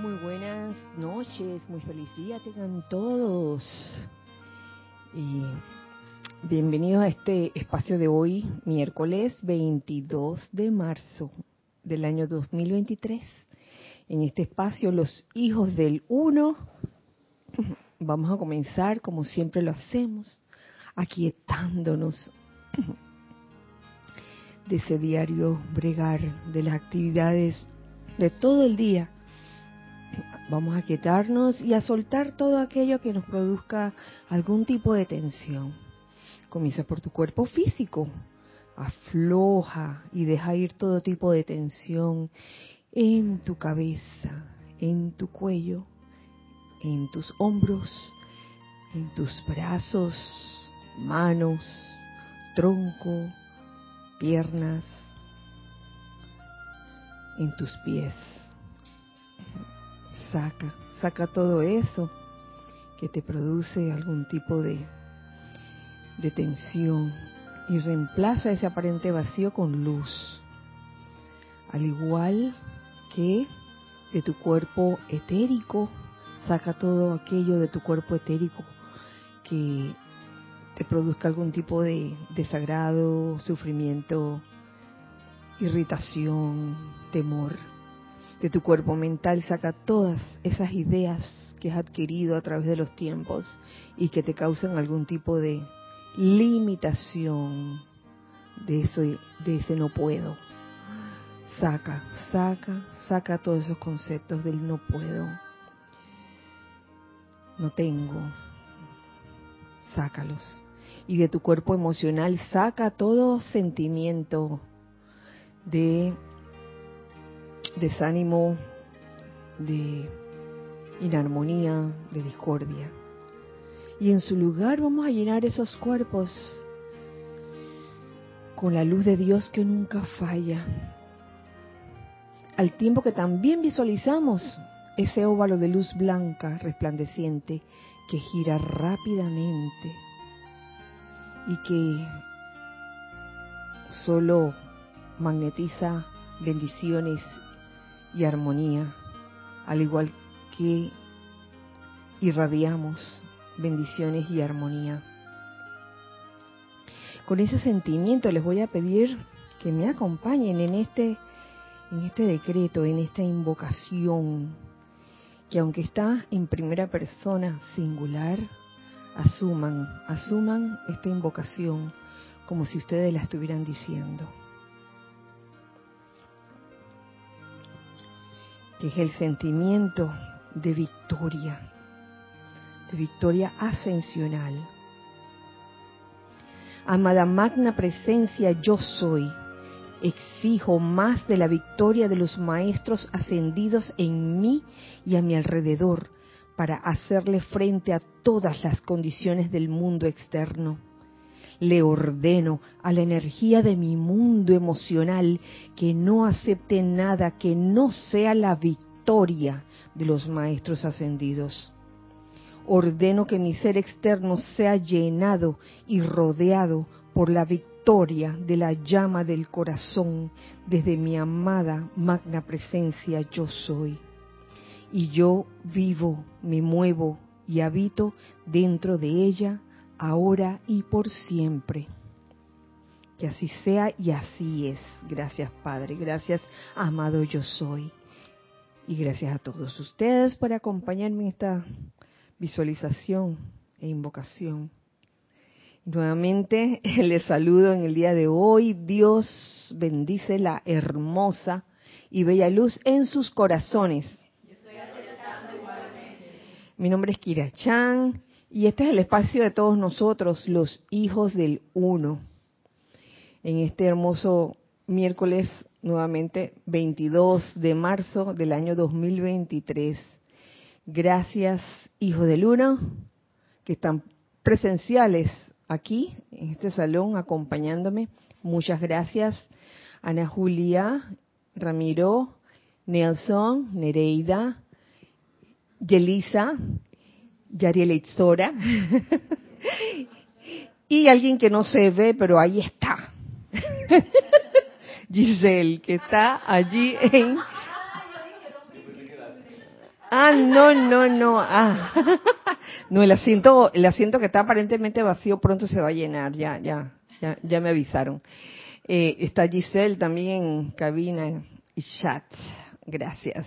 Muy buenas noches, muy feliz día tengan todos. Y bienvenidos a este espacio de hoy, miércoles 22 de marzo del año 2023. En este espacio, los hijos del uno, vamos a comenzar como siempre lo hacemos, aquietándonos de ese diario bregar, de las actividades de todo el día Vamos a quietarnos y a soltar todo aquello que nos produzca algún tipo de tensión. Comienza por tu cuerpo físico. Afloja y deja ir todo tipo de tensión en tu cabeza, en tu cuello, en tus hombros, en tus brazos, manos, tronco, piernas, en tus pies saca, saca todo eso que te produce algún tipo de, de tensión y reemplaza ese aparente vacío con luz. Al igual que de tu cuerpo etérico, saca todo aquello de tu cuerpo etérico que te produzca algún tipo de desagrado, sufrimiento, irritación, temor de tu cuerpo mental, saca todas esas ideas que has adquirido a través de los tiempos y que te causan algún tipo de limitación de ese, no puedo. Saca, saca, saca todos esos conceptos del no puedo, no tengo. Sácalos. Y de tu cuerpo emocional saca todo sentimiento de desánimo, de inarmonía, de discordia. Y en su lugar vamos a llenar esos cuerpos con la luz de Dios que nunca falla. Al tiempo que también visualizamos ese óvalo de luz blanca resplandeciente que gira rápidamente y que solo magnetiza bendiciones y armonía, al igual que irradiamos bendiciones y armonía. Con ese sentimiento les voy a pedir que me acompañen en este en este decreto, en esta invocación, que aunque está en primera persona singular, asuman, asuman esta invocación como si ustedes la estuvieran diciendo. Que es el sentimiento de victoria, de victoria ascensional. Amada magna presencia, yo soy. Exijo más de la victoria de los maestros ascendidos en mí y a mi alrededor para hacerle frente a todas las condiciones del mundo externo le ordeno a la energía de mi mundo emocional que no acepte nada que no sea la victoria de los maestros ascendidos. Ordeno que mi ser externo sea llenado y rodeado por la victoria de la llama del corazón desde mi amada magna presencia yo soy. Y yo vivo, me muevo y habito dentro de ella ahora y por siempre. Que así sea y así es. Gracias Padre, gracias amado yo soy. Y gracias a todos ustedes por acompañarme en esta visualización e invocación. Nuevamente les saludo en el día de hoy. Dios bendice la hermosa y bella luz en sus corazones. Mi nombre es Kira Chan y este es el espacio de todos nosotros, los hijos del uno. En este hermoso miércoles, nuevamente 22 de marzo del año 2023. Gracias, hijos del uno, que están presenciales aquí, en este salón, acompañándome. Muchas gracias, Ana Julia, Ramiro, Nelson, Nereida, Yelisa, Yariel Itzora, y alguien que no se ve, pero ahí está. Giselle, que está allí en... Ah, no, no, no. Ah. No, el asiento, el asiento que está aparentemente vacío pronto se va a llenar. Ya, ya, ya, ya me avisaron. Eh, está Giselle también en cabina y chat. Gracias.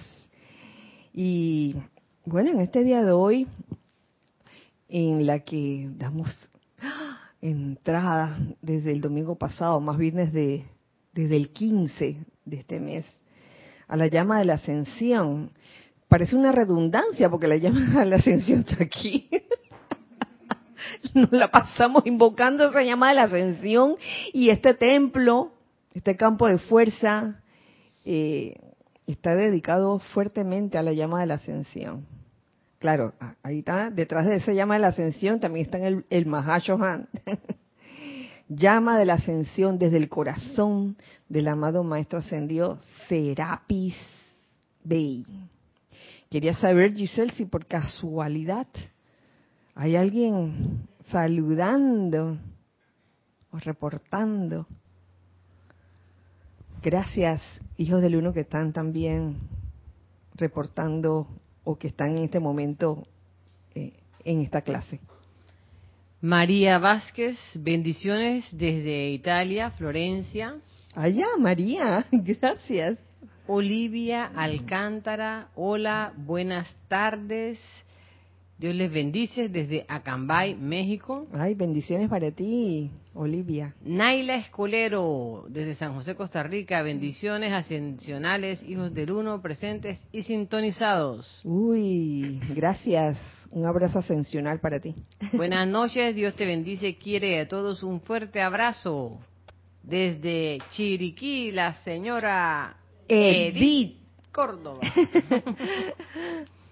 Y bueno, en este día de hoy, en la que damos entrada desde el domingo pasado, más bien desde, desde el 15 de este mes, a la llama de la ascensión. Parece una redundancia porque la llama de la ascensión está aquí. Nos la pasamos invocando esa llama de la ascensión y este templo, este campo de fuerza, eh, está dedicado fuertemente a la llama de la ascensión. Claro, ahí está, detrás de esa llama de la ascensión también está el, el llama de la ascensión desde el corazón del amado Maestro Ascendido Serapis Bey. Quería saber, Giselle, si por casualidad hay alguien saludando o reportando. Gracias, hijos del uno que están también reportando o que están en este momento eh, en esta clase. María Vázquez, bendiciones desde Italia, Florencia. Allá, María, gracias. Olivia Alcántara, hola, buenas tardes. Dios les bendice desde Acambay, México. Ay, bendiciones para ti, Olivia. Naila Escolero, desde San José, Costa Rica. Bendiciones ascensionales, hijos del uno, presentes y sintonizados. Uy, gracias. Un abrazo ascensional para ti. Buenas noches, Dios te bendice, quiere a todos un fuerte abrazo. Desde Chiriquí, la señora Edith, Córdoba.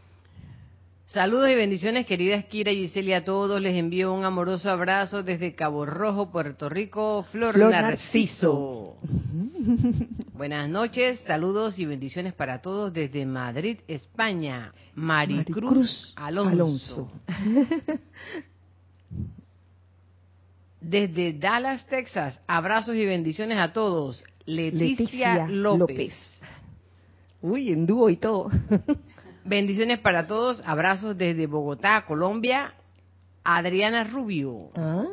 Saludos y bendiciones, queridas Kira y Giselle, a todos. Les envío un amoroso abrazo desde Cabo Rojo, Puerto Rico, Flor, Narciso. Buenas noches, saludos y bendiciones para todos desde Madrid, España. Maricruz, Alonso. Desde Dallas, Texas, abrazos y bendiciones a todos. Leticia, López. Uy, en dúo y todo. Bendiciones para todos. Abrazos desde Bogotá, Colombia. Adriana Rubio. Ah,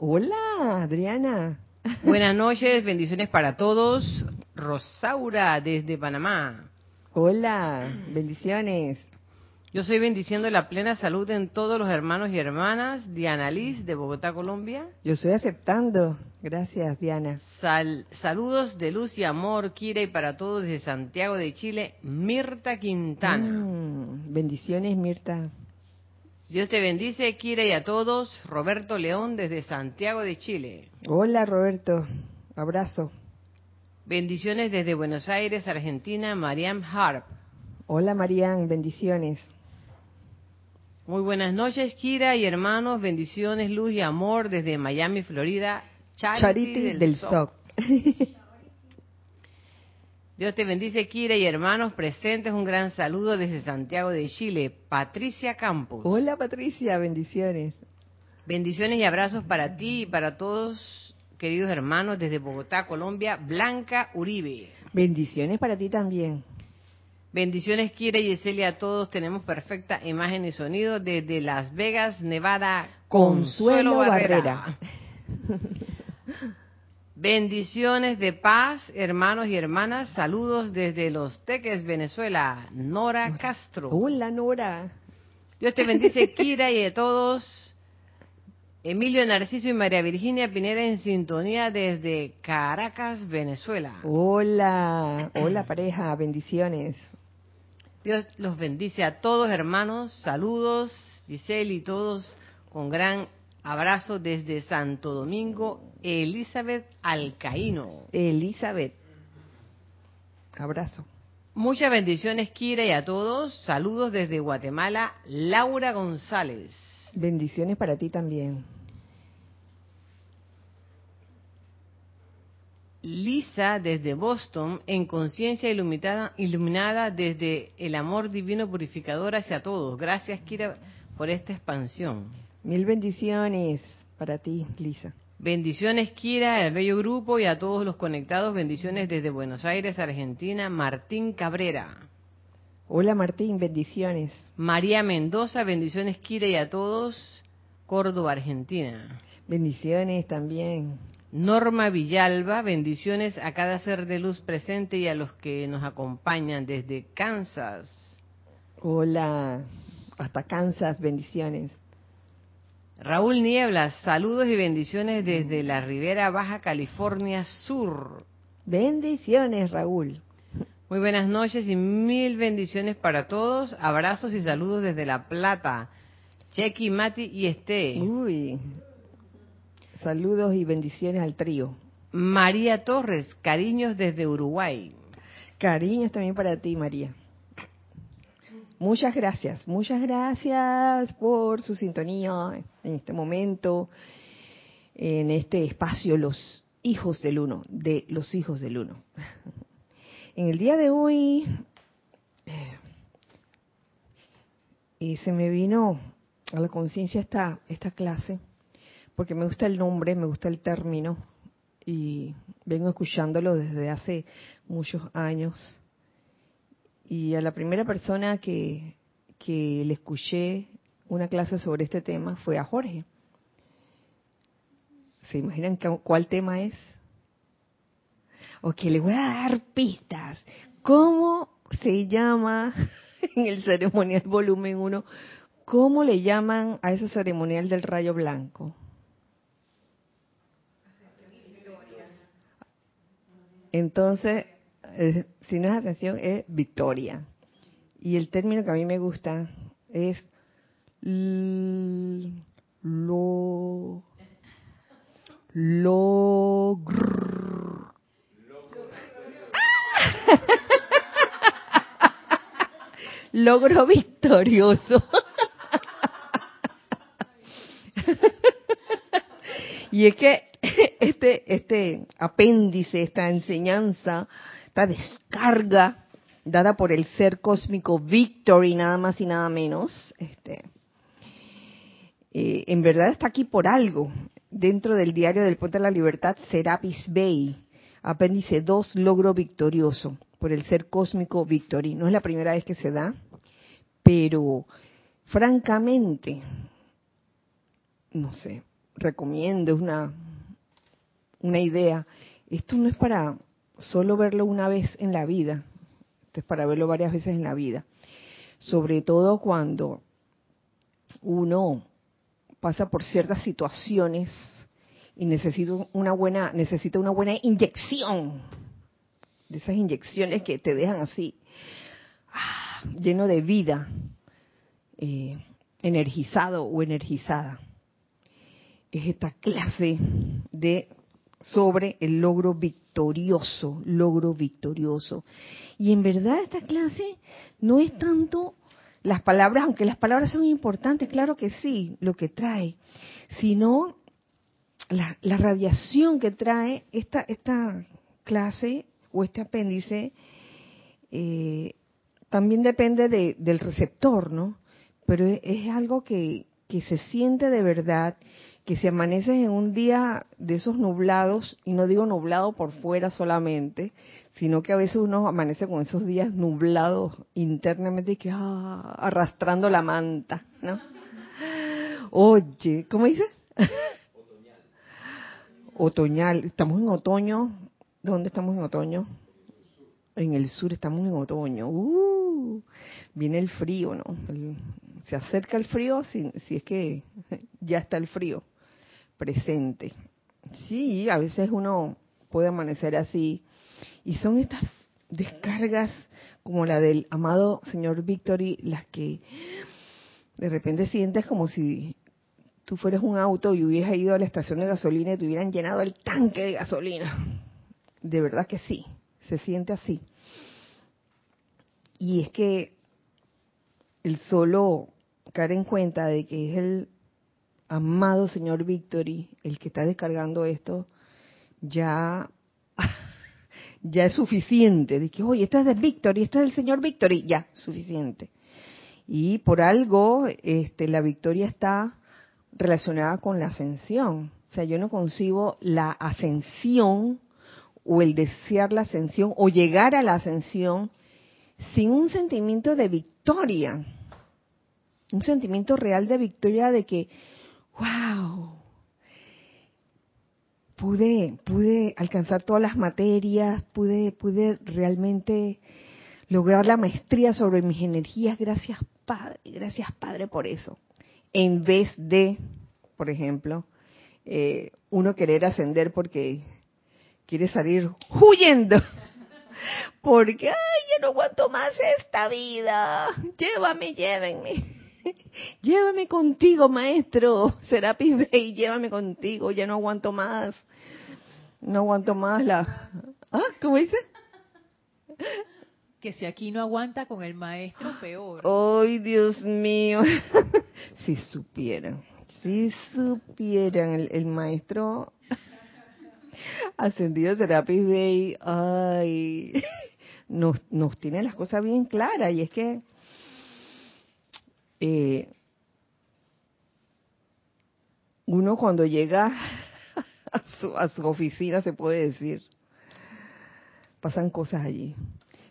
hola, Adriana. Buenas noches, bendiciones para todos. Rosaura desde Panamá. Hola, bendiciones. Yo soy bendiciendo la plena salud en todos los hermanos y hermanas. Diana Liz de Bogotá, Colombia. Yo estoy aceptando. Gracias, Diana. saludos de luz y amor, Kira, y para todos desde Santiago de Chile, Mirta Quintana. Mm, bendiciones, Mirta. Dios te bendice, Kira, y a todos. Roberto León desde Santiago de Chile. Hola, Roberto. Abrazo. Bendiciones desde Buenos Aires, Argentina, Mariam Harp. Hola, Mariam. Bendiciones. Muy buenas noches, Kira y hermanos. Bendiciones, luz y amor desde Miami, Florida. Charity, del, SOC. Dios te bendice, Kira y hermanos presentes. Un gran saludo desde Santiago de Chile. Patricia Campos. Hola, Patricia. Bendiciones. Bendiciones y abrazos para ti y para todos, queridos hermanos, desde Bogotá, Colombia. Blanca Uribe. Bendiciones para ti también. Bendiciones, Kira y Eselia, a todos. Tenemos perfecta imagen y sonido desde Las Vegas, Nevada. Consuelo, Barrera. Bendiciones de paz, hermanos y hermanas. Saludos desde Los Teques, Venezuela. Nora Castro. Hola, Nora. Dios te bendice, Kira, y a todos. Emilio Narciso y María Virginia Pineda en sintonía desde Caracas, Venezuela. Hola, hola pareja, bendiciones. Dios los bendice a todos, hermanos. Saludos, Giselle y todos, con gran abrazo desde Santo Domingo, Elizabeth Alcaíno. Elizabeth, abrazo. Muchas bendiciones, Kira, y a todos. Saludos desde Guatemala, Laura González. Bendiciones para ti también. Lisa desde Boston, en conciencia iluminada, iluminada desde el amor divino purificador hacia todos. Gracias, Kira, por esta expansión. Mil bendiciones para ti, Lisa. Bendiciones, Kira, el bello grupo y a todos los conectados. Bendiciones desde Buenos Aires, Argentina, Martín Cabrera. Hola Martín, bendiciones. María Mendoza, bendiciones Kira y a todos. Córdoba, Argentina. Bendiciones también. Norma Villalba, bendiciones a cada ser de luz presente y a los que nos acompañan desde Kansas. Hola, hasta Kansas, bendiciones. Raúl Nieblas, saludos y bendiciones desde la Ribera Baja California Sur. Bendiciones, Raúl. Muy buenas noches y mil bendiciones para todos. Abrazos y saludos desde La Plata. Chequi, Mati y Este. Uy, saludos y bendiciones al trío. María Torres, cariños desde Uruguay. Cariños también para ti, María. Muchas gracias, muchas gracias por su sintonía en este momento, en este espacio Los Hijos del Uno, de los Hijos del Uno. En el día de hoy eh, se me vino a la conciencia esta, esta clase, porque me gusta el nombre, me gusta el término, y vengo escuchándolo desde hace muchos años. Y a la primera persona que, que le escuché una clase sobre este tema fue a Jorge. ¿Se imaginan cuál tema es? Ok, le voy a dar pistas. ¿Cómo se llama en el ceremonial volumen 1? ¿Cómo le llaman a ese ceremonial del rayo blanco? Entonces, si no es ascensión, es victoria. Y el término que a mí me gusta es lo logro logro victorioso y es que este este apéndice esta enseñanza esta descarga dada por el ser cósmico Victory nada más y nada menos este eh, en verdad está aquí por algo. Dentro del diario del Puente de la Libertad, Serapis Bay, apéndice 2, logro victorioso, por el ser cósmico Victory. No es la primera vez que se da, pero francamente, no sé, recomiendo una, una idea. Esto no es para solo verlo una vez en la vida, esto es para verlo varias veces en la vida. Sobre todo cuando uno pasa por ciertas situaciones y necesita una buena, necesita una buena inyección, de esas inyecciones que te dejan así, ah, lleno de vida, eh, energizado o energizada. Es esta clase de sobre el logro victorioso, logro victorioso. Y en verdad esta clase no es tanto las palabras, aunque las palabras son importantes, claro que sí, lo que trae, sino la, radiación que trae esta, esta clase o este apéndice, eh, también depende del receptor, ¿no? Pero es, algo que, que se siente de verdad que si amaneces en un día de esos nublados, y no digo nublado por fuera solamente, sino que a veces uno amanece con esos días nublados internamente y que ah, arrastrando la manta, ¿no? Oye, ¿cómo dices? Otoñal. Estamos en otoño. ¿Dónde estamos en otoño? En el sur estamos en otoño. Uh, viene el frío, ¿no? se acerca el frío si es que ya está el frío presente. Sí, a veces uno puede amanecer así. Y son estas descargas como la del amado señor Victory, las que de repente sientes como si tú fueras un auto y hubieras ido a la estación de gasolina y te hubieran llenado el tanque de gasolina. De verdad que sí, se siente así. Y es que el solo caer en cuenta de que es el amado señor Victory, el que está descargando esto, ya, ya es suficiente. De que, oye, esto es de Victory, esto es del señor Victory, ya, suficiente. Y por algo, este, la victoria está relacionada con la ascensión. O sea, yo no concibo la ascensión o el desear la ascensión o llegar a la ascensión sin un sentimiento de victoria, un sentimiento real de victoria de que, wow, pude, pude alcanzar todas las materias, pude, pude realmente lograr la maestría sobre mis energías, gracias Padre, gracias Padre por eso. En vez de, por ejemplo, eh, uno querer ascender porque quiere salir huyendo. Porque, ay, yo no aguanto más esta vida. Llévame, llévenme. Llévame contigo, maestro. Serapis Bey, llévame contigo. Ya no aguanto más. No aguanto más la... ¿Ah? ¿Cómo dice? Que si aquí no aguanta con el maestro, peor. Ay, Dios mío. si supieran, si supieran, el, el maestro Ascendido Serapis Bay, ay, nos, nos tiene las cosas bien claras y es que eh, uno cuando llega a su, a su oficina, se puede decir, pasan cosas allí.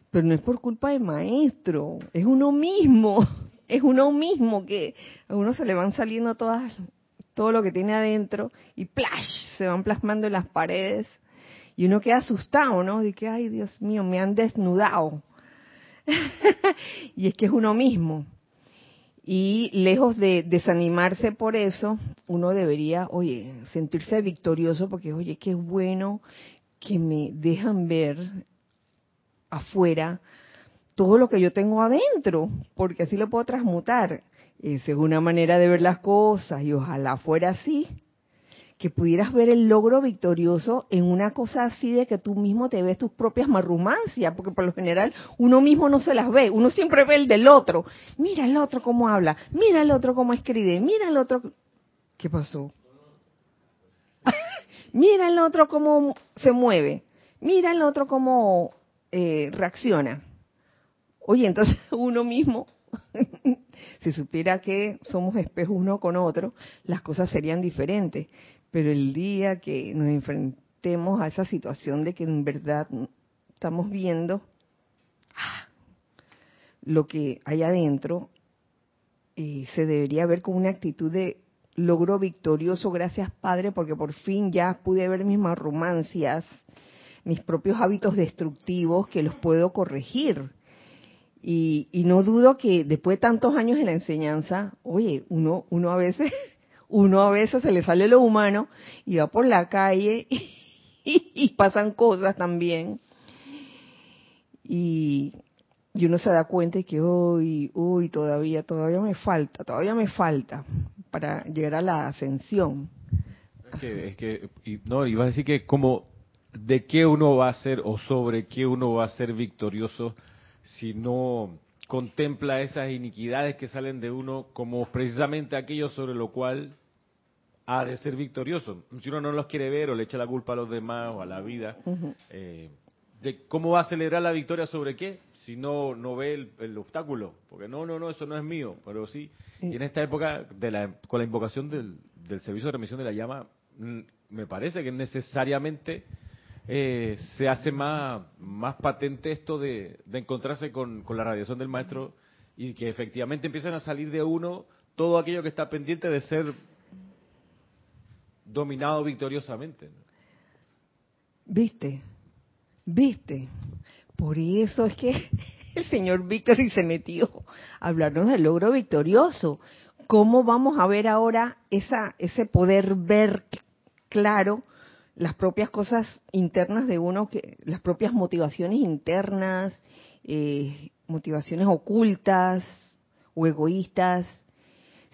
Pero no es por culpa del maestro, es uno mismo, es uno mismo que a uno se le van saliendo todas todo lo que tiene adentro y ¡plash! se van plasmando en las paredes y uno queda asustado, ¿no? De que, ay Dios mío, me han desnudado. y es que es uno mismo. Y lejos de desanimarse por eso, uno debería, oye, sentirse victorioso porque, oye, qué bueno que me dejan ver afuera todo lo que yo tengo adentro, porque así lo puedo transmutar. Esa es una manera de ver las cosas y ojalá fuera así, que pudieras ver el logro victorioso en una cosa así de que tú mismo te ves tus propias marrumancias, porque por lo general uno mismo no se las ve, uno siempre ve el del otro. Mira el otro cómo habla, mira el otro cómo escribe, mira el otro... ¿Qué pasó? mira el otro cómo se mueve, mira el otro cómo eh, reacciona. Oye, entonces uno mismo si supiera que somos espejos uno con otro, las cosas serían diferentes. Pero el día que nos enfrentemos a esa situación de que en verdad estamos viendo ah, lo que hay adentro, eh, se debería ver con una actitud de logro victorioso, gracias Padre, porque por fin ya pude ver mis marrumancias, mis propios hábitos destructivos que los puedo corregir. Y, no dudo que después de tantos años en la enseñanza, oye, uno, uno a veces, uno a veces se le sale lo humano y va por la calle y, pasan cosas también. Y, y uno se da cuenta de que uy, uy, todavía, todavía me falta, todavía me falta para llegar a la ascensión. Es que, es que no, iba a decir que como de qué uno va a ser o sobre qué uno va a ser victorioso si no contempla esas iniquidades que salen de uno como precisamente aquello sobre lo cual ha de ser victorioso. Si uno no los quiere ver o le echa la culpa a los demás o a la vida, eh, de ¿cómo va a celebrar la victoria sobre qué? Si no, no ve el, obstáculo. Porque no, no, no, eso no es mío. Pero sí, y en esta época, de la, con la invocación del, del servicio de remisión de la llama, mm, me parece que necesariamente eh, se hace más, más patente esto de, encontrarse con, la radiación del maestro y que efectivamente empiezan a salir de uno todo aquello que está pendiente de ser dominado victoriosamente. ¿Viste? ¿Viste? Por eso es que el señor Víctor se metió a hablarnos del logro victorioso. ¿Cómo vamos a ver ahora esa, ese poder ver claro las propias cosas internas de uno, que las propias motivaciones internas, eh, motivaciones ocultas o egoístas,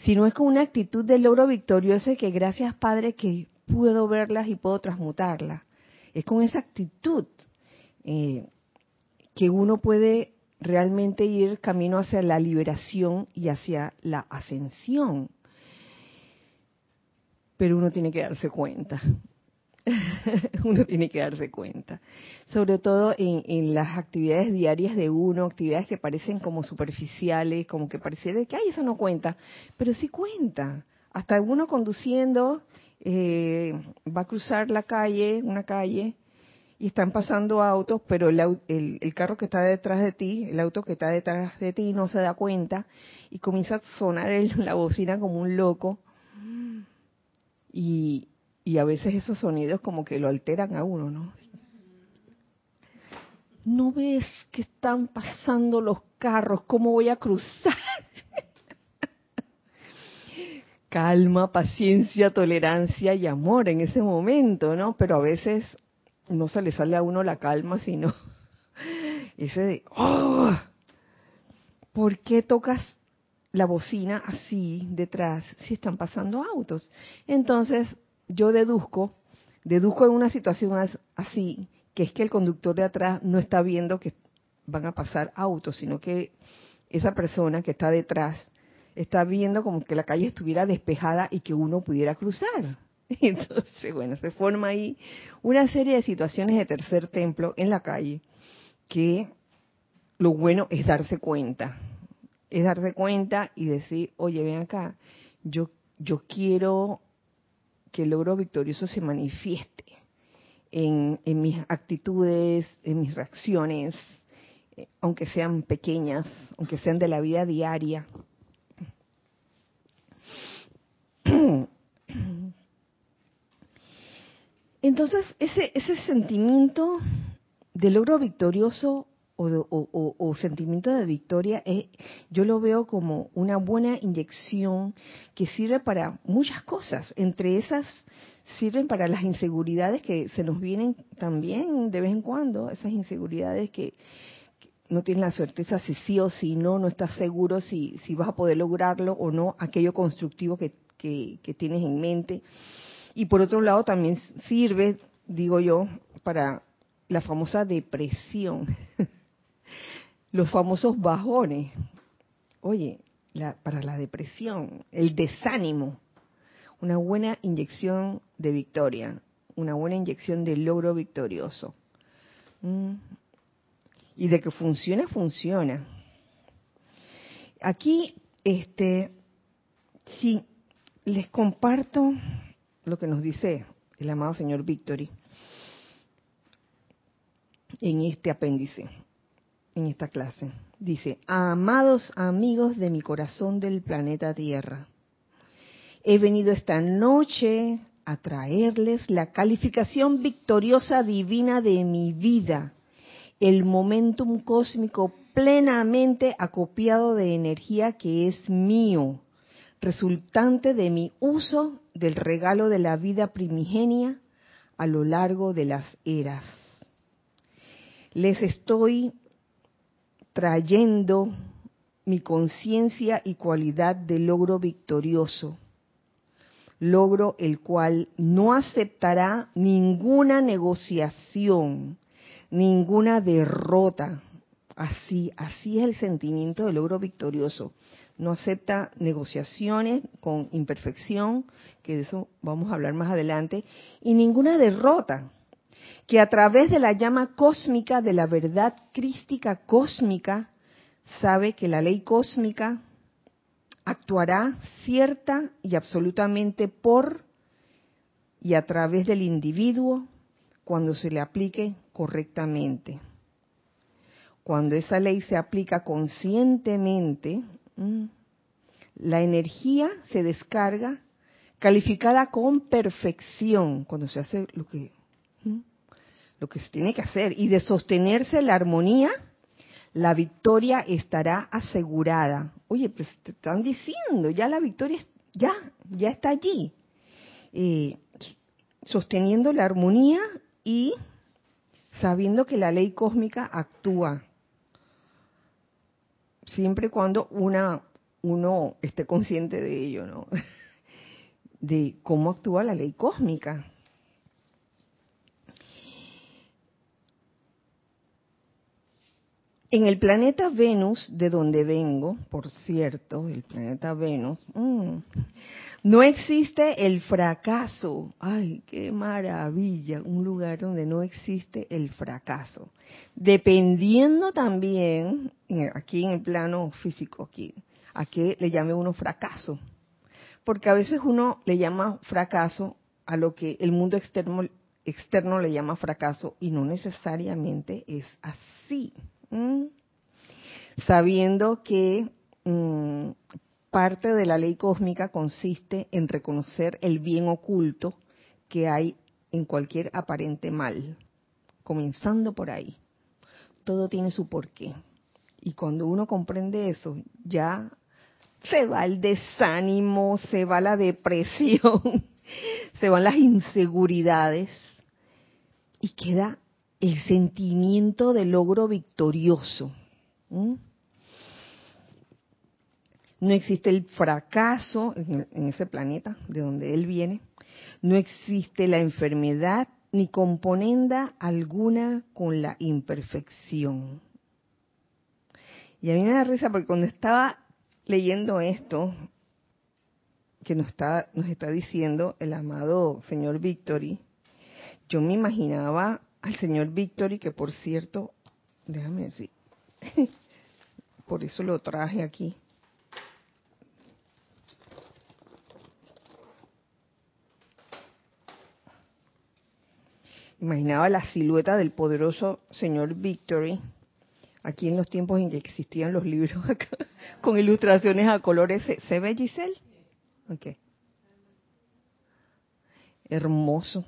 sino es con una actitud de logro victorioso que gracias Padre que puedo verlas y puedo transmutarlas. Es con esa actitud eh, que uno puede realmente ir camino hacia la liberación y hacia la ascensión. Pero uno tiene que darse cuenta. uno tiene que darse cuenta. Sobre todo en, las actividades diarias de uno, actividades que parecen como superficiales, como que pareciera que, ay, eso no cuenta, pero sí cuenta. Hasta uno conduciendo eh, va a cruzar la calle, una calle, y están pasando autos, pero el, el, carro que está detrás de ti, el auto que está detrás de ti no se da cuenta y comienza a sonar la bocina como un loco. Y, y a veces esos sonidos como que lo alteran a uno, ¿no? ¿No ves que están pasando los carros? ¿Cómo voy a cruzar? Calma, paciencia, tolerancia y amor en ese momento, ¿no? Pero a veces no se le sale a uno la calma, sino ese de, ¡oh! ¿Por qué tocas la bocina así detrás si están pasando autos? Entonces yo deduzco, deduzco en una situación así, que es que el conductor de atrás no está viendo que van a pasar autos, sino que esa persona que está detrás está viendo como que la calle estuviera despejada y que uno pudiera cruzar. Entonces, bueno, se forma ahí una serie de situaciones de tercer templo en la calle que lo bueno es darse cuenta, es darse cuenta y decir, oye, ven acá, yo, yo quiero que el logro victorioso se manifieste en, mis actitudes, en mis reacciones, eh, aunque sean pequeñas, aunque sean de la vida diaria. Entonces, ese, ese sentimiento de logro victorioso o, sentimiento de victoria, eh, yo lo veo como una buena inyección que sirve para muchas cosas. Entre esas, sirven para las inseguridades que se nos vienen también de vez en cuando, esas inseguridades que, no tienes la certeza si sí o si no, no estás seguro si, si vas a poder lograrlo o no, aquello constructivo que, que tienes en mente. Y por otro lado también sirve, digo yo, para la famosa depresión, los famosos bajones. Oye, para la depresión, el desánimo, una buena inyección de victoria, una buena inyección de logro victorioso. Mm. Y de que funciona, funciona. Aquí, este, sí, les comparto lo que nos dice el amado señor Victory en este apéndice, en esta clase. Dice, amados amigos de mi corazón del planeta Tierra, he venido esta noche a traerles la calificación victoriosa divina de mi vida, el momentum cósmico plenamente acopiado de energía que es mío, resultante de mi uso del regalo de la vida primigenia a lo largo de las eras. Les estoy trayendo mi conciencia y cualidad de logro victorioso, logro el cual no aceptará ninguna negociación, ninguna derrota. Así, así es el sentimiento de logro victorioso no acepta negociaciones con imperfección, que de eso vamos a hablar más adelante, y ninguna derrota, que a través de la llama cósmica de la verdad crística cósmica, sabe que la ley cósmica actuará cierta y absolutamente por y a través del individuo cuando se le aplique correctamente. Cuando esa ley se aplica conscientemente, Mm. La energía se descarga calificada con perfección cuando se hace lo que mm, lo que se tiene que hacer y de sostenerse la armonía, la victoria estará asegurada. Oye, pues te están diciendo, ya la victoria ya ya está allí. Eh, sosteniendo la armonía y sabiendo que la ley cósmica actúa siempre y cuando una, uno esté consciente de ello, ¿no? De cómo actúa la ley cósmica. En el planeta Venus, de donde vengo, por cierto, el planeta Venus, mm, no existe el fracaso. Ay, qué maravilla, un lugar donde no existe el fracaso. Dependiendo también, aquí en el plano físico, aquí, a qué le llame uno fracaso. Porque a veces uno le llama fracaso a lo que el mundo externo, externo le llama fracaso y no necesariamente es así. Sabiendo que mm, parte de la ley cósmica consiste en reconocer el bien oculto que hay en cualquier aparente mal, comenzando por ahí. Todo tiene su porqué. Y cuando uno comprende eso, ya se va el desánimo, se va la depresión, se van las inseguridades y queda el sentimiento de logro victorioso. No existe el fracaso en, ese planeta de donde él viene. No existe la enfermedad ni componenda alguna con la imperfección. Y a mí me da risa porque cuando estaba leyendo esto, que nos está, nos está diciendo el amado señor Victory, yo me imaginaba al señor Victory, que por cierto, déjame decir, por eso lo traje aquí. Imaginaba la silueta del poderoso señor Victory, aquí en los tiempos en que existían los libros acá, con ilustraciones a colores. ¿Se, ve Giselle? Ok. Hermoso.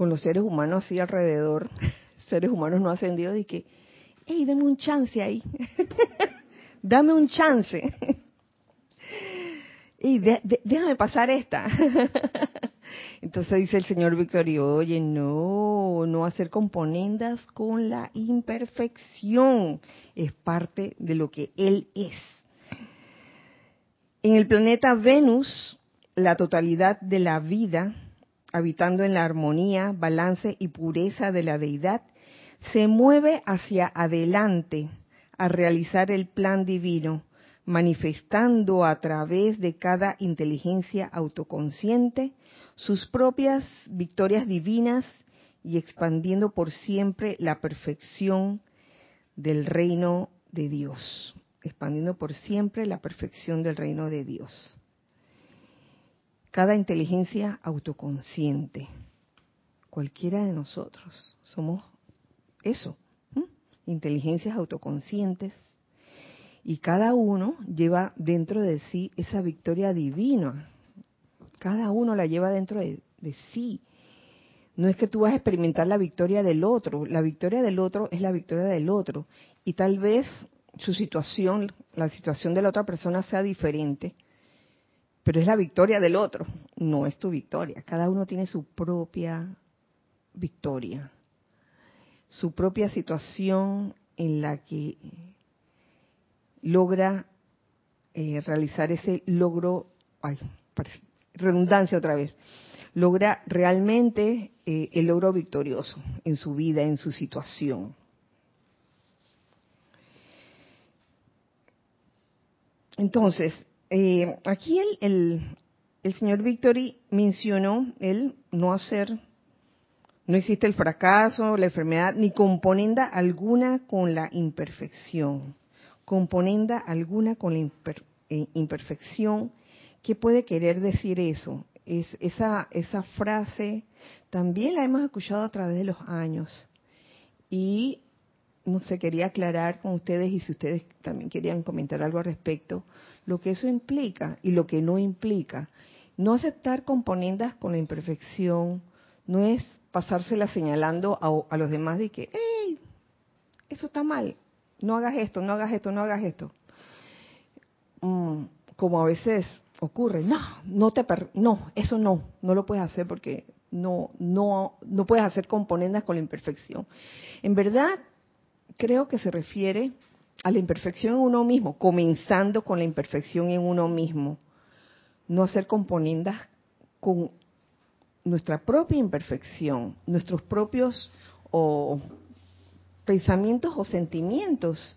Con los seres humanos así alrededor, seres humanos no ascendidos, y que, hey, dame un chance ahí, dame un chance, y déjame pasar esta. Entonces dice el señor Victorio, oye, no, no hacer componendas con la imperfección, es parte de lo que él es. En el planeta Venus, la totalidad de la vida habitando en la armonía, balance y pureza de la deidad, se mueve hacia adelante a realizar el plan divino, manifestando a través de cada inteligencia autoconsciente sus propias victorias divinas y expandiendo por siempre la perfección del reino de Dios, expandiendo por siempre la perfección del reino de Dios. Cada inteligencia autoconsciente, cualquiera de nosotros, somos eso, inteligencias autoconscientes, y cada uno lleva dentro de sí esa victoria divina, cada uno la lleva dentro de, de sí. No es que tú vas a experimentar la victoria del otro, la victoria del otro es la victoria del otro, y tal vez su situación, la situación de la otra persona sea diferente, pero es la victoria del otro, no es tu victoria. Cada uno tiene su propia victoria, su propia situación en la que logra eh, realizar ese logro, ay, redundancia otra vez, logra realmente eh, el logro victorioso en su vida, en su situación. Entonces, eh, aquí el, el, señor Victory mencionó el no hacer, no existe el fracaso, la enfermedad, ni componenda alguna con la imperfección. Componenda alguna con la eh, imperfección. ¿Qué puede querer decir eso? Es, esa, esa frase también la hemos escuchado a través de los años. Y no sé, quería aclarar con ustedes y si ustedes también querían comentar algo al respecto, lo que eso implica y lo que no implica. No aceptar componendas con la imperfección no es pasársela señalando a, los demás de que, hey, eso está mal, no hagas esto, no hagas esto, no hagas esto. Mm, como a veces ocurre, no, no te no, eso no, no lo puedes hacer porque no, no, no puedes hacer componendas con la imperfección. En verdad, creo que se refiere a la imperfección en uno mismo, comenzando con la imperfección en uno mismo. No hacer componendas con nuestra propia imperfección, nuestros propios pensamientos o sentimientos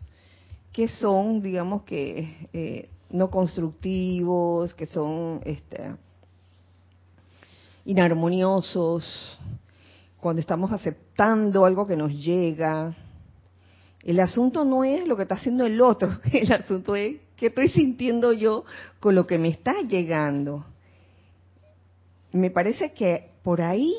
que son, digamos que, eh, no constructivos, que son este, inarmoniosos, cuando estamos aceptando algo que nos llega, El asunto no es lo que está haciendo el otro, el asunto es qué estoy sintiendo yo con lo que me está llegando. Me parece que por ahí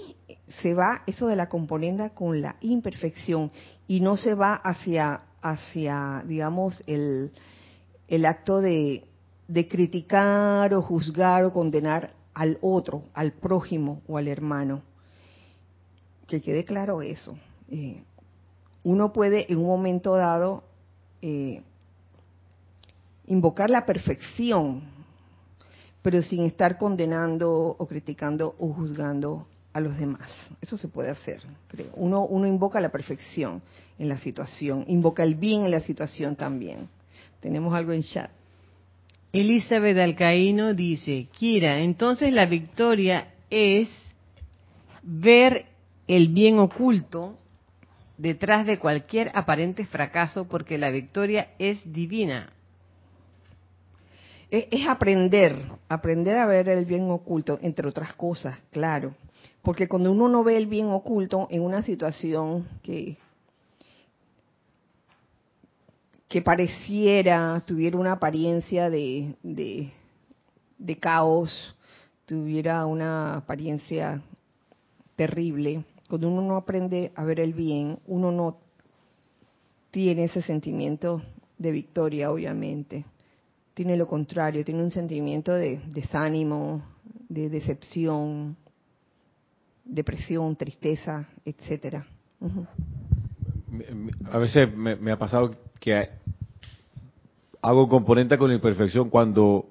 se va eso de la componenda con la imperfección y no se va hacia, hacia digamos, el, el acto de, de criticar o juzgar o condenar al otro, al prójimo o al hermano. Que quede claro eso. Eh, uno puede en un momento dado eh, invocar la perfección, pero sin estar condenando o criticando o juzgando a los demás. Eso se puede hacer, creo. Uno, uno invoca la perfección en la situación, invoca el bien en la situación también. Tenemos algo en chat. Elizabeth Alcaíno dice, Kira, entonces la victoria es ver el bien oculto detrás de cualquier aparente fracaso porque la victoria es divina. Es, aprender, aprender a ver el bien oculto, entre otras cosas, claro. Porque cuando uno no ve el bien oculto en una situación que, que pareciera, tuviera una apariencia de, de caos, tuviera una apariencia terrible, cuando uno no aprende a ver el bien, uno no tiene ese sentimiento de victoria, obviamente. Tiene lo contrario, tiene un sentimiento de desánimo, de decepción, depresión, tristeza, etcétera. A veces me, ha pasado que hago componente con la imperfección cuando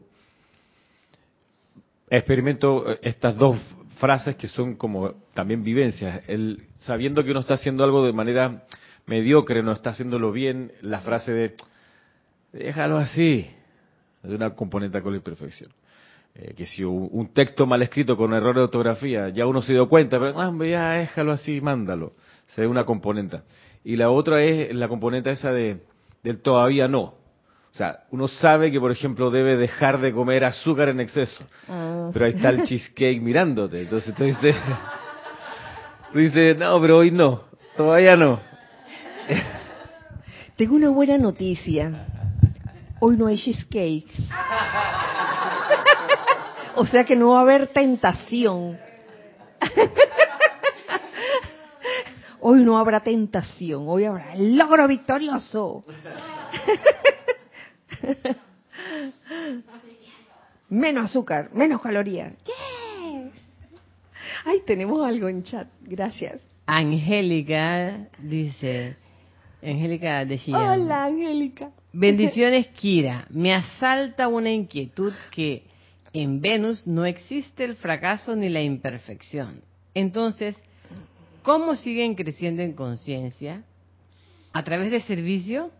experimento estas dos frases que son como también vivencias. El, sabiendo que uno está haciendo algo de manera mediocre, no está haciéndolo bien, la frase de déjalo así, de una componente con la imperfección. Eh, que si un, texto mal escrito con error de ortografía, ya uno se dio cuenta, pero ah, ya déjalo así, mándalo. Se ve una componente. Y la otra es la componente esa de del todavía no. O sea, uno sabe que, por ejemplo, debe dejar de comer azúcar en exceso. Ah. Pero ahí está el cheesecake mirándote. Entonces tú dices, tú dices, no, pero hoy no, todavía no. Tengo una buena noticia. Hoy no hay cheesecake. o sea que no va a haber tentación. Hoy no habrá tentación, hoy habrá logro victorioso. menos azúcar, menos calorías. Ay, tenemos algo en chat. Gracias. Angélica dice, Angélica de Hola, Angélica. Bendiciones, Kira. Me asalta una inquietud que en Venus no existe el fracaso ni la imperfección. Entonces, ¿cómo siguen creciendo en conciencia? ¿A través de servicio?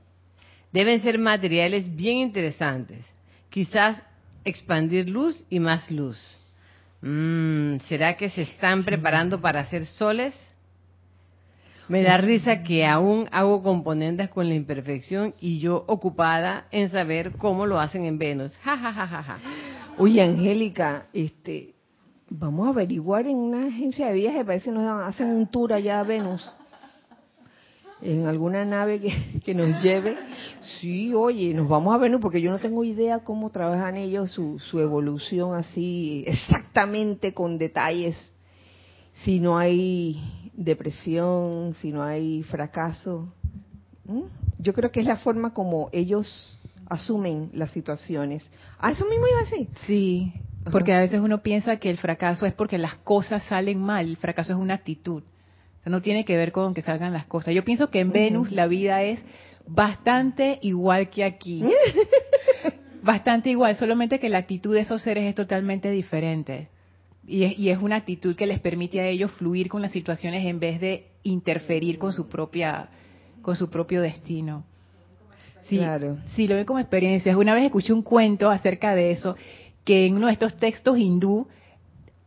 Deben ser materiales bien interesantes. Quizás expandir luz y más luz. Mm, ¿Será que se están preparando para hacer soles? Me da risa que aún hago componentes con la imperfección y yo ocupada en saber cómo lo hacen en Venus. Ja, ja, ja, ja, Oye, Angélica, este, vamos a averiguar en una agencia de viajes, parece que nos hacen un tour allá a Venus en alguna nave que, nos lleve. Sí, oye, nos vamos a ver, porque yo no tengo idea cómo trabajan ellos su, su evolución así exactamente con detalles. Si no hay depresión, si no hay fracaso. Yo creo que es la forma como ellos asumen las situaciones. ¿A eso mismo iba a decir? Sí, porque a veces uno piensa que el fracaso es porque las cosas salen mal, el fracaso es una actitud no tiene que ver con que salgan las cosas. Yo pienso que en Venus la vida es bastante igual que aquí. bastante igual, solamente que la actitud de esos seres es totalmente diferente. Y es, y es, una actitud que les permite a ellos fluir con las situaciones en vez de interferir con su propia con su propio destino. Sí, claro. sí, lo ven como experiencia. Una vez escuché un cuento acerca de eso, que en uno de estos textos hindú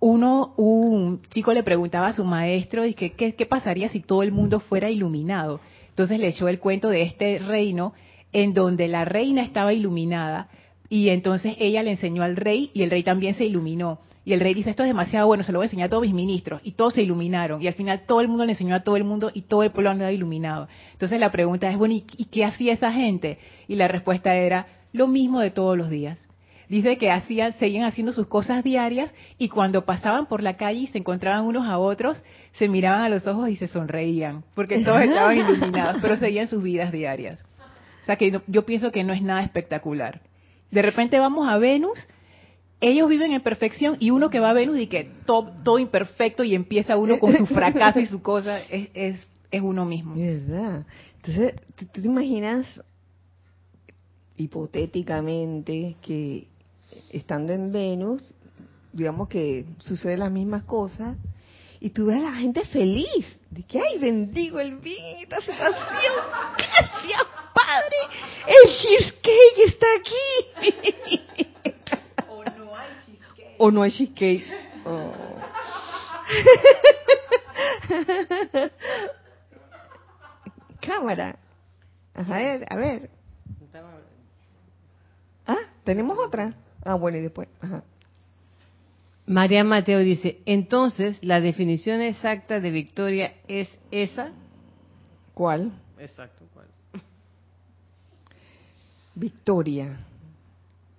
uno, un chico le preguntaba a su maestro y que, ¿qué, pasaría si todo el mundo fuera iluminado. Entonces le echó el cuento de este reino en donde la reina estaba iluminada, Y entonces ella le enseñó al rey y el rey también se iluminó. Y el rey dice, esto es demasiado bueno, se lo voy a enseñar a todos mis ministros. Y todos se iluminaron. Y al final todo el mundo le enseñó a todo el mundo y todo el pueblo andaba iluminado. Entonces la pregunta es, bueno, ¿y, qué hacía esa gente? Y la respuesta era, lo mismo de todos los días. Dice que hacían, seguían haciendo sus cosas diarias y cuando pasaban por la calle y se encontraban unos a otros, se miraban a los ojos y se sonreían, porque todos estaban iluminados, pero seguían sus vidas diarias. O sea que yo pienso que no es nada espectacular. De repente vamos a Venus ellos viven en perfección y uno que va a Venus y que todo, todo imperfecto y empieza uno con su fracaso y su cosa, es, es, es uno mismo. ¿Verdad? Entonces, ¿tú, te imaginas hipotéticamente que estando en Venus, digamos que suceden las mismas cosas, y tú ves a la gente feliz, de que, ay, bendigo el bien, esta situación, gracias Padre, el cheesecake está aquí. o no hay cheesecake. Oh. Cámara. A ver, a ver. Ah, tenemos otra. Ah, bueno, y después. María Mateo dice, entonces, ¿la definición exacta de victoria es esa? ¿Cuál? Exacto, ¿cuál? Victoria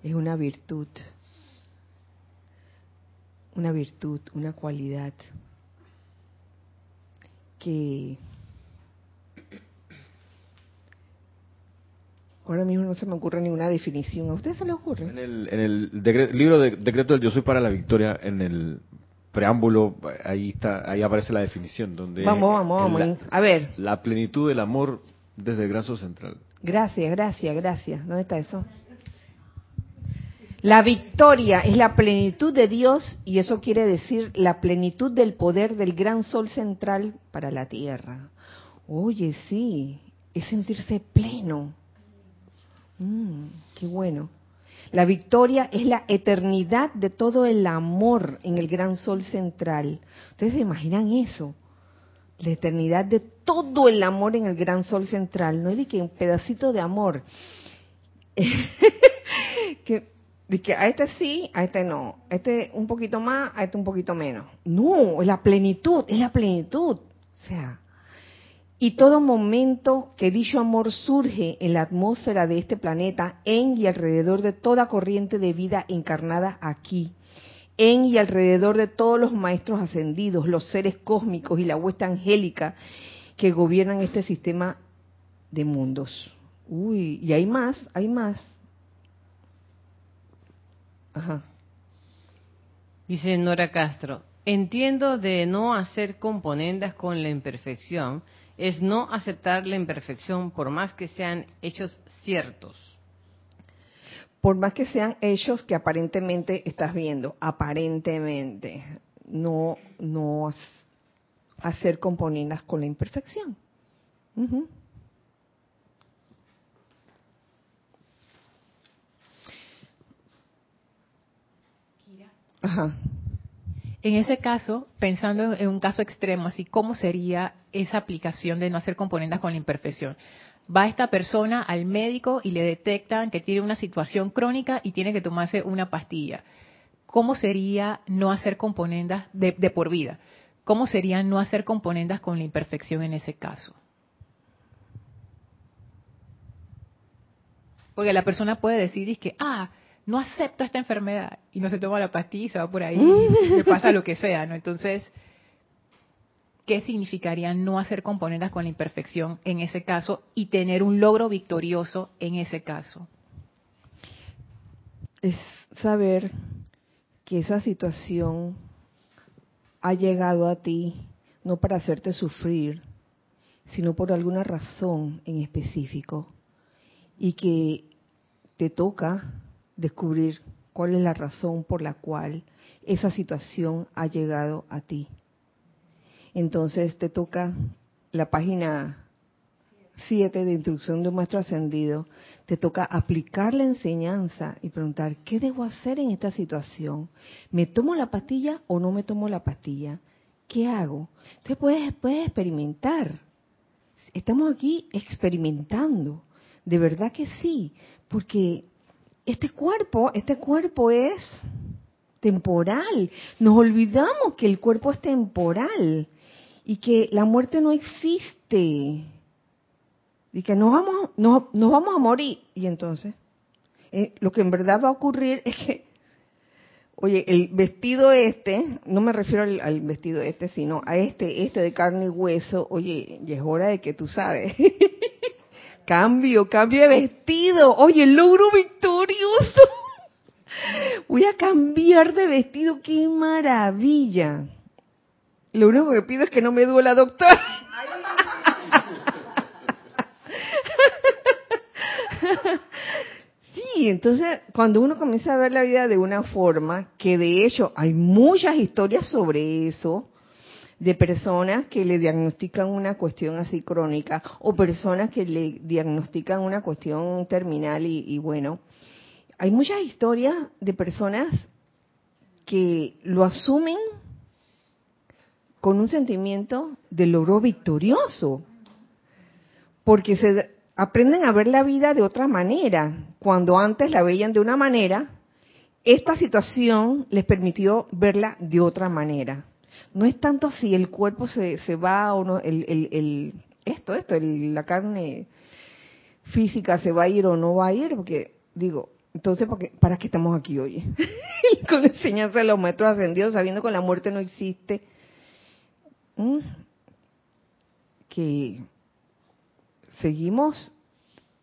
es una virtud una virtud, una cualidad que ahora mismo no se me ocurre ninguna definición. ¿A usted se le ocurre? En el, en el libro de decreto del Yo Soy para la Victoria, en el preámbulo, ahí está, ahí aparece la definición. donde Vamos, vamos, vamos. a ver. La plenitud del amor desde el gran central. Gracias, gracias, gracias. ¿Dónde está eso? La victoria es la plenitud de Dios y eso quiere decir la plenitud del poder del gran sol central para la tierra. Oye, sí, es sentirse pleno. Mm, qué bueno. La victoria es la eternidad de todo el amor en el gran sol central. ¿Ustedes se imaginan eso? La eternidad de todo el amor en el gran sol central. No es de que un pedacito de amor. que de que a este sí, a este no, a este un poquito más, a este un poquito menos. No, es la plenitud, es la plenitud. O sea, y todo momento que dicho amor surge en la atmósfera de este planeta, en y alrededor de toda corriente de vida encarnada aquí, en y alrededor de todos los maestros ascendidos, los seres cósmicos y la huesta angélica que gobiernan este sistema de mundos. Uy, y hay más, hay más. Dice Nora Castro, entiendo de no hacer componendas con la imperfección, es no aceptar la imperfección por más que sean hechos ciertos. Por más que sean hechos que aparentemente estás viendo, aparentemente, no, no hacer componendas con la imperfección. En ese caso, pensando en un caso extremo, así, ¿cómo sería esa aplicación de no hacer componendas con la imperfección? Va esta persona al médico y le detectan que tiene una situación crónica y tiene que tomarse una pastilla. ¿Cómo sería no hacer componendas de, de por vida? ¿Cómo sería no hacer componendas con la imperfección en ese caso? Porque la persona puede decir, que, ah, no acepto esta enfermedad y no se toma la pastilla y se va por ahí y le pasa lo que sea, ¿no? Entonces, ¿qué significaría no hacer componentes con la imperfección en ese caso y tener un logro victorioso en ese caso? Es saber que esa situación ha llegado a ti no para hacerte sufrir, sino por alguna razón en específico y que te toca descubrir cuál es la razón por la cual esa situación ha llegado a ti. Entonces te toca la página 7 de instrucción de un maestro ascendido, te toca aplicar la enseñanza y preguntar, ¿qué debo hacer en esta situación? ¿Me tomo la pastilla o no me tomo la pastilla? ¿Qué hago? Entonces puedes, puedes experimentar. Estamos aquí experimentando. De verdad que sí, porque este cuerpo, este cuerpo es temporal. Nos olvidamos que el cuerpo es temporal y que la muerte no existe. Y que nos vamos, no, nos vamos a morir. Y entonces, eh, lo que en verdad va a ocurrir es que, oye, el vestido este, no me refiero al, vestido este, sino a este, este de carne y hueso, oye, ya es hora de que tú sabes. cambio, cambio de vestido. Oye, logro victorioso. Voy a cambiar de vestido, qué maravilla. Lo único que pido es que no me duela, doctor. Sí, entonces cuando uno comienza a ver la vida de una forma, que de hecho hay muchas historias sobre eso, de personas que le diagnostican una cuestión así crónica o personas que le diagnostican una cuestión terminal y, bueno, hay muchas historias de personas que lo asumen con un sentimiento de logro victorioso, porque se aprenden a ver la vida de otra manera. Cuando antes la veían de una manera, esta situación les permitió verla de otra manera no es tanto si el cuerpo se, se va o no, el, el, esto, esto, la carne física se va a ir o no va a ir, porque digo, entonces, porque, ¿para qué estamos aquí hoy? con la enseñanza de los maestros ascendidos, sabiendo que la muerte no existe. Mm. Que seguimos,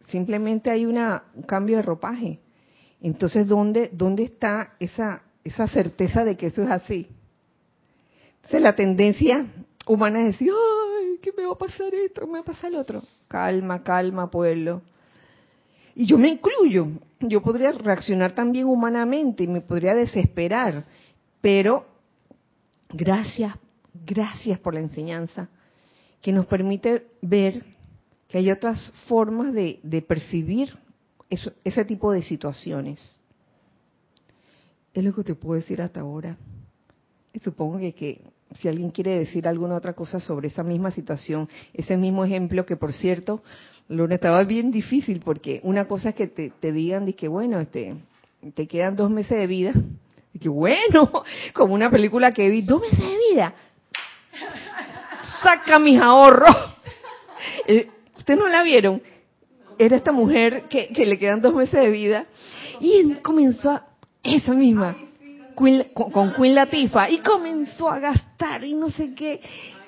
simplemente hay una, un cambio de ropaje. Entonces, ¿dónde, dónde está esa, esa certeza de que eso es así? La tendencia humana es decir, ay, ¿qué me va a pasar esto? ¿Me va a pasar lo otro? Calma, calma, pueblo. Y yo me incluyo. Yo podría reaccionar también humanamente y me podría desesperar. Pero gracias, gracias por la enseñanza que nos permite ver que hay otras formas de, percibir ese tipo de situaciones. Es lo que te puedo decir hasta ahora. Y supongo que si alguien quiere decir alguna otra cosa sobre esa misma situación, ese mismo ejemplo que por cierto, lo estaba bien difícil porque una cosa es que te, digan que bueno, este, te quedan dos meses de vida, y que bueno, como una película que vi, dos meses de vida, saca mis ahorros. Eh, ¿Ustedes no la vieron? Era esta mujer que, que le quedan dos meses de vida y comenzó a, esa misma con, Queen Latifa y comenzó a gastar y no sé qué.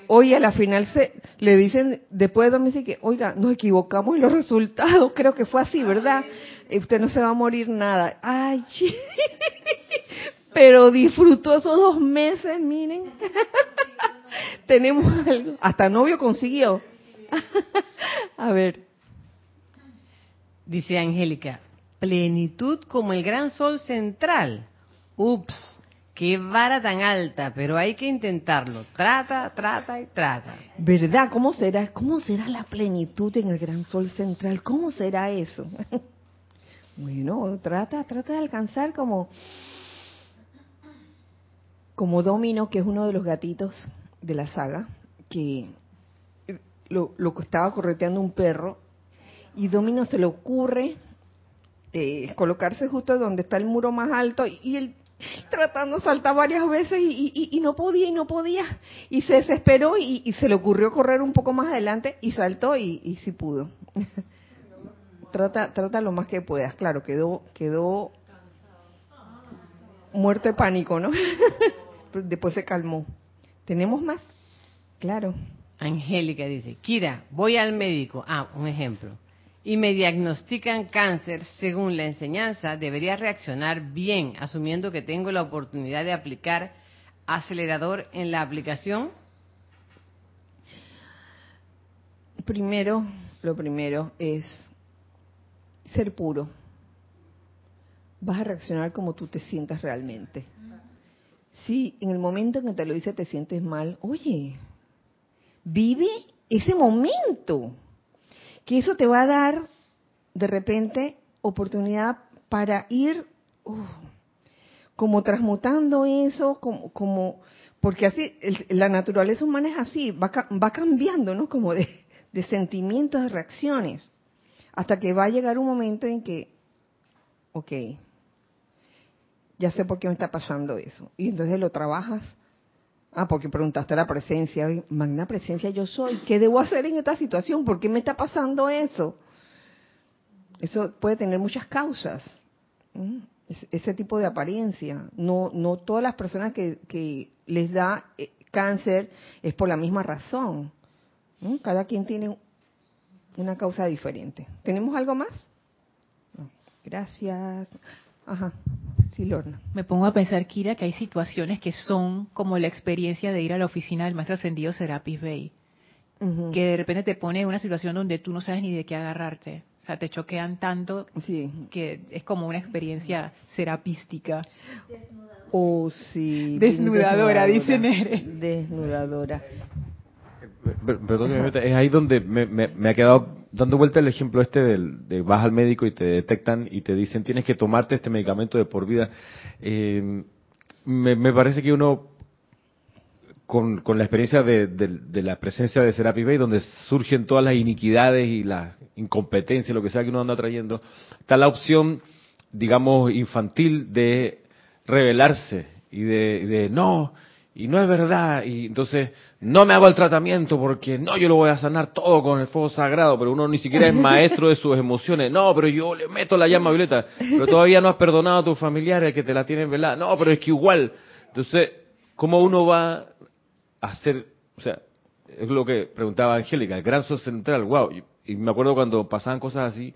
Oye, a la final se le dicen, después de dice que, oiga, nos equivocamos en los resultados, creo que fue así, ¿verdad? usted no se va a morir nada. Ay, pero disfrutó esos dos meses, miren. Tenemos algo. Hasta novio consiguió. a ver. Dice Angélica, plenitud como el gran sol central Ups, qué vara tan alta, pero hay que intentarlo. Trata, trata y trata. ¿Verdad? ¿Cómo será? ¿Cómo será la plenitud en el gran sol central? ¿Cómo será eso? bueno, trata, trata de alcanzar como como Domino, que es uno de los gatitos de la saga, que lo, lo estaba correteando un perro y Domino se le ocurre eh, colocarse justo donde está el muro más alto y el tratando de saltar varias veces y, no podía y no podía. Y se desesperó y, se le ocurrió correr un poco más adelante y saltó y, y sí pudo. trata, trata lo más que puedas. Claro, quedó, quedó muerto de pánico, ¿no? Después se calmó. ¿Tenemos más? Claro. Angélica dice, Kira, voy al médico. Ah, un ejemplo y me diagnostican cáncer según la enseñanza, debería reaccionar bien, asumiendo que tengo la oportunidad de aplicar acelerador en la aplicación? Primero, lo primero es ser puro. Vas a reaccionar como tú te sientas realmente. Si en el momento en que te lo dice te sientes mal, oye, vive ese momento que eso te va a dar de repente oportunidad para ir uh, como transmutando eso, como, porque así la naturaleza humana es así, va, va cambiando, ¿no? Como de, sentimientos, de reacciones, hasta que va a llegar un momento en que, ok, ya sé por qué me está pasando eso. Y entonces lo trabajas. Ah, porque preguntaste la presencia. Magna presencia yo soy. ¿Qué debo hacer en esta situación? ¿Por qué me está pasando eso? Eso puede tener muchas causas. Ese tipo de apariencia. No, no todas las personas que, que les da eh, cáncer es por la misma razón. Cada quien tiene una causa diferente. ¿Tenemos algo más? Gracias. Ajá. Sí, Lorna. Me pongo a pensar, Kira, que hay situaciones que son como la experiencia de ir a la oficina del maestro ascendido Serapis Bay. Que de repente te pone en una situación donde tú no sabes ni de qué agarrarte. O sea, te choquean tanto que es como una experiencia serapística. Oh, sí. Desnudadora, dice Nere. Desnudadora. Perdón, es ahí donde me, ha quedado dando vuelta el ejemplo este del, de vas al médico y te detectan y te dicen tienes que tomarte este medicamento de por vida. Eh, me, parece que uno, con, la experiencia de, la presencia de Serapi Bay, donde surgen todas las iniquidades y la incompetencia, lo que sea que uno anda trayendo, está la opción, digamos, infantil de rebelarse y de, de no, y no es verdad, y entonces no me hago el tratamiento porque no, yo lo voy a sanar todo con el fuego sagrado, pero uno ni siquiera es maestro de sus emociones, no, pero yo le meto la llama violeta, pero todavía no has perdonado a tus familiares que te la tienen velada, no, pero es que igual, entonces, ¿cómo uno va a hacer, o sea, es lo que preguntaba Angélica, el gran central, wow, y me acuerdo cuando pasaban cosas así,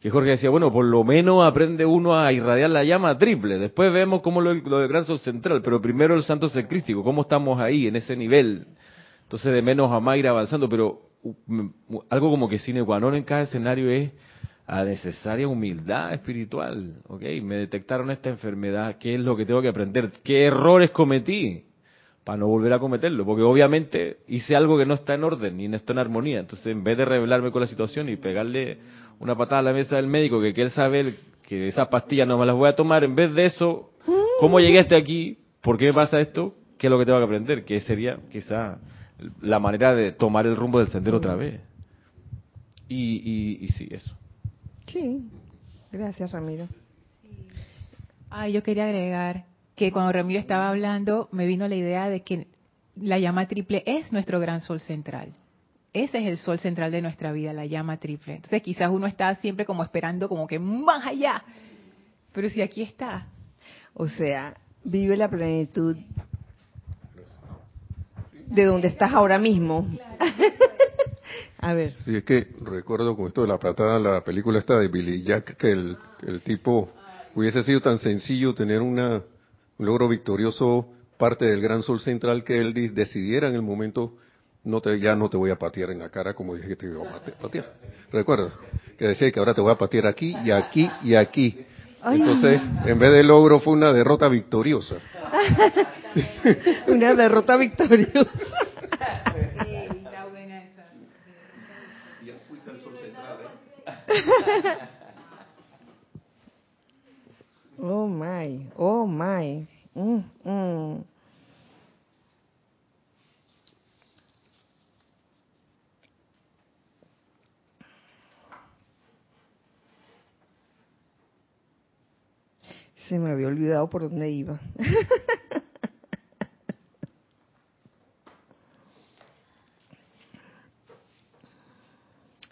que Jorge decía, bueno, por lo menos aprende uno a irradiar la llama triple, después vemos cómo lo, lo del gran sol central, pero primero el santo secrístico, cómo estamos ahí, en ese nivel. Entonces, de menos a más ir avanzando, pero algo como que sine qua non en cada escenario es a necesaria humildad espiritual, ¿ok? Me detectaron esta enfermedad, ¿qué es lo que tengo que aprender? ¿Qué errores cometí? Para no volver a cometerlo, porque obviamente hice algo que no está en orden ni no está en armonía. Entonces, en vez de rebelarme con la situación y pegarle una patada a la mesa del médico que quiere saber que esas pastillas no me las voy a tomar, en vez de eso, ¿cómo llegué hasta aquí? ¿Por qué me pasa esto? ¿Qué es lo que tengo que aprender? Que sería quizá la manera de tomar el rumbo del sendero otra vez. Y, y, sí, eso. Sí, gracias Ramiro. Ah, yo quería agregar que cuando Ramiro estaba hablando me vino la idea de que la llama triple es nuestro gran sol central. Ese es el sol central de nuestra vida, la llama triple. Entonces quizás uno está siempre como esperando como que más allá. Pero si aquí está. O sea, vive la plenitud de donde estás ahora mismo. A ver. Sí, es que recuerdo con esto de la patada, la película esta de Billy Jack, que el, el tipo hubiese sido tan sencillo tener una, un logro victorioso parte del gran sol central que él decidiera en el momento no te, ya no te voy a patear en la cara como dije que te iba a patear. Recuerda que decía que ahora te voy a patear aquí y aquí y aquí. Entonces, en vez de logro fue una derrota victoriosa. una derrota victoriosa. Oh my, oh my. Mm, mm. Se me había por dónde iba.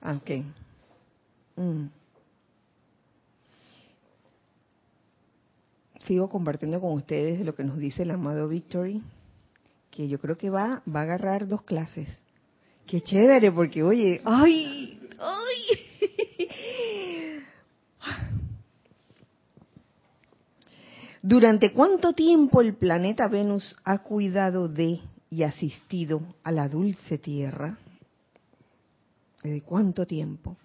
ok. Mm. Sigo compartiendo con ustedes lo que nos dice el amado Victory, que yo creo que va, va a agarrar dos clases. Qué chévere, porque oye, ay. ¿Durante cuánto tiempo el planeta Venus ha cuidado de y asistido a la dulce Tierra? ¿De cuánto tiempo?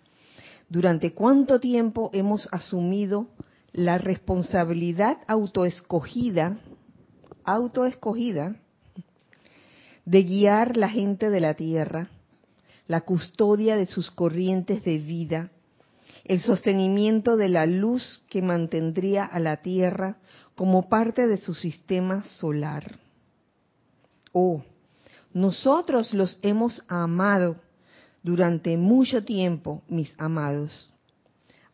¿Durante cuánto tiempo hemos asumido la responsabilidad autoescogida, autoescogida, de guiar la gente de la Tierra, la custodia de sus corrientes de vida, el sostenimiento de la luz que mantendría a la Tierra como parte de su sistema solar. Oh, nosotros los hemos amado durante mucho tiempo, mis amados.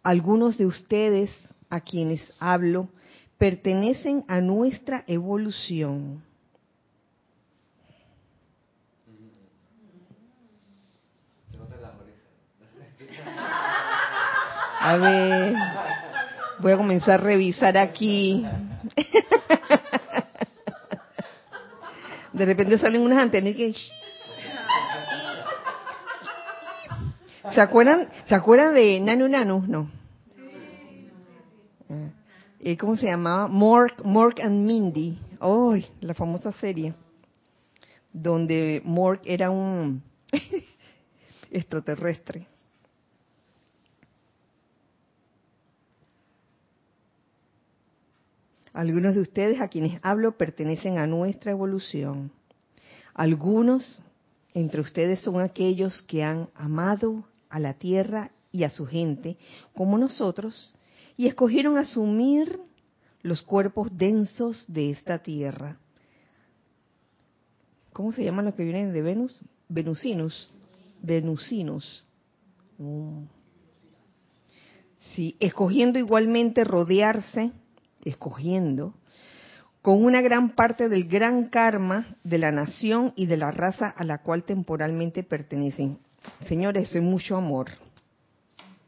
Algunos de ustedes a quienes hablo pertenecen a nuestra evolución. A ver, voy a comenzar a revisar aquí. De repente salen unas antenas que... ¿Se acuerdan, ¿Se acuerdan de Nanu Nanu? No. Eh, ¿Cómo se llamaba? Mork, Mork and Mindy. Oh, la famosa serie. Donde Mork era un extraterrestre. Algunos de ustedes a quienes hablo pertenecen a nuestra evolución. Algunos entre ustedes son aquellos que han amado a la tierra y a su gente como nosotros y escogieron asumir los cuerpos densos de esta tierra. ¿Cómo se llaman los que vienen de Venus? Venusinos. Venusinos. Mm. Sí, escogiendo igualmente rodearse, escogiendo, con una gran parte del gran karma de la nación y de la raza a la cual temporalmente pertenecen. Señores, es mucho amor.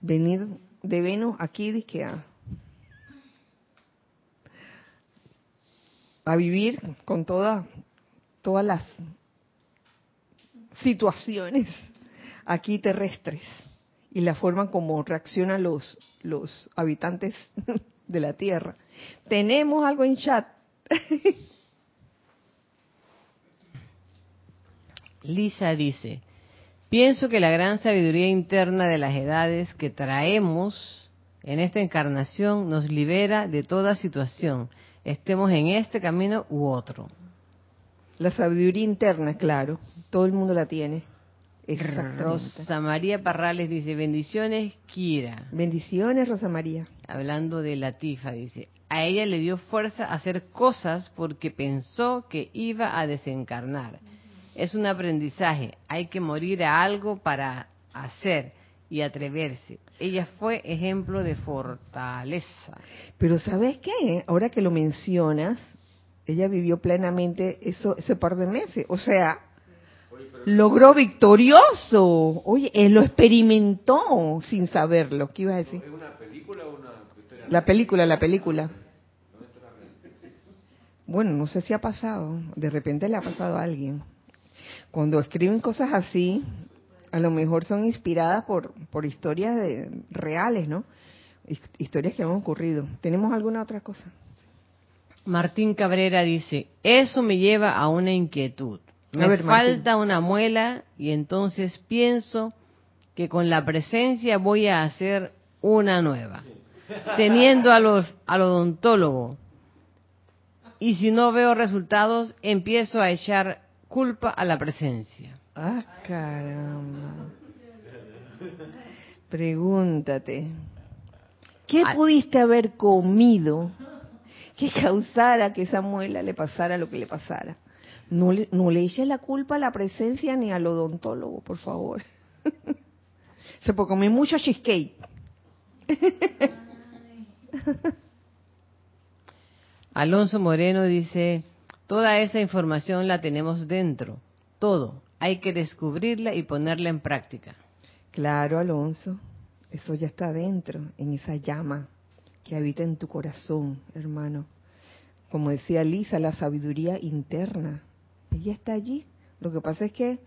Venir de Venus aquí a vivir con toda, todas las situaciones aquí terrestres y la forma como reaccionan los, los habitantes de la Tierra. Tenemos algo en chat. Lisa dice, pienso que la gran sabiduría interna de las edades que traemos en esta encarnación nos libera de toda situación, estemos en este camino u otro. La sabiduría interna, claro, todo el mundo la tiene. Rosa María Parrales dice, bendiciones, Kira. Bendiciones, Rosa María. Hablando de Latifa, dice, a ella le dio fuerza hacer cosas porque pensó que iba a desencarnar. Es un aprendizaje, hay que morir a algo para hacer y atreverse. Ella fue ejemplo de fortaleza. Pero ¿sabes qué? Ahora que lo mencionas, ella vivió plenamente eso ese par de meses. O sea, logró victorioso. Oye, él lo experimentó sin saberlo. ¿Qué iba a decir? ¿Es una película o una historia? La película, la película. Bueno, no sé si ha pasado. De repente le ha pasado a alguien. Cuando escriben cosas así, a lo mejor son inspiradas por, por historias de, reales, ¿no? Historias que han ocurrido. ¿Tenemos alguna otra cosa? Martín Cabrera dice, eso me lleva a una inquietud. Me falta una muela y entonces pienso que con la presencia voy a hacer una nueva, teniendo a los, al odontólogo. Y si no veo resultados, empiezo a echar culpa a la presencia. Ah, caramba. Pregúntate, ¿qué pudiste haber comido que causara que esa muela le pasara lo que le pasara? No le, no le eches la culpa a la presencia ni al odontólogo, por favor. Se puede comer mucho cheesecake. Alonso Moreno dice, toda esa información la tenemos dentro, todo. Hay que descubrirla y ponerla en práctica. Claro, Alonso, eso ya está dentro, en esa llama que habita en tu corazón, hermano. Como decía Lisa, la sabiduría interna ella está allí. Lo que pasa es que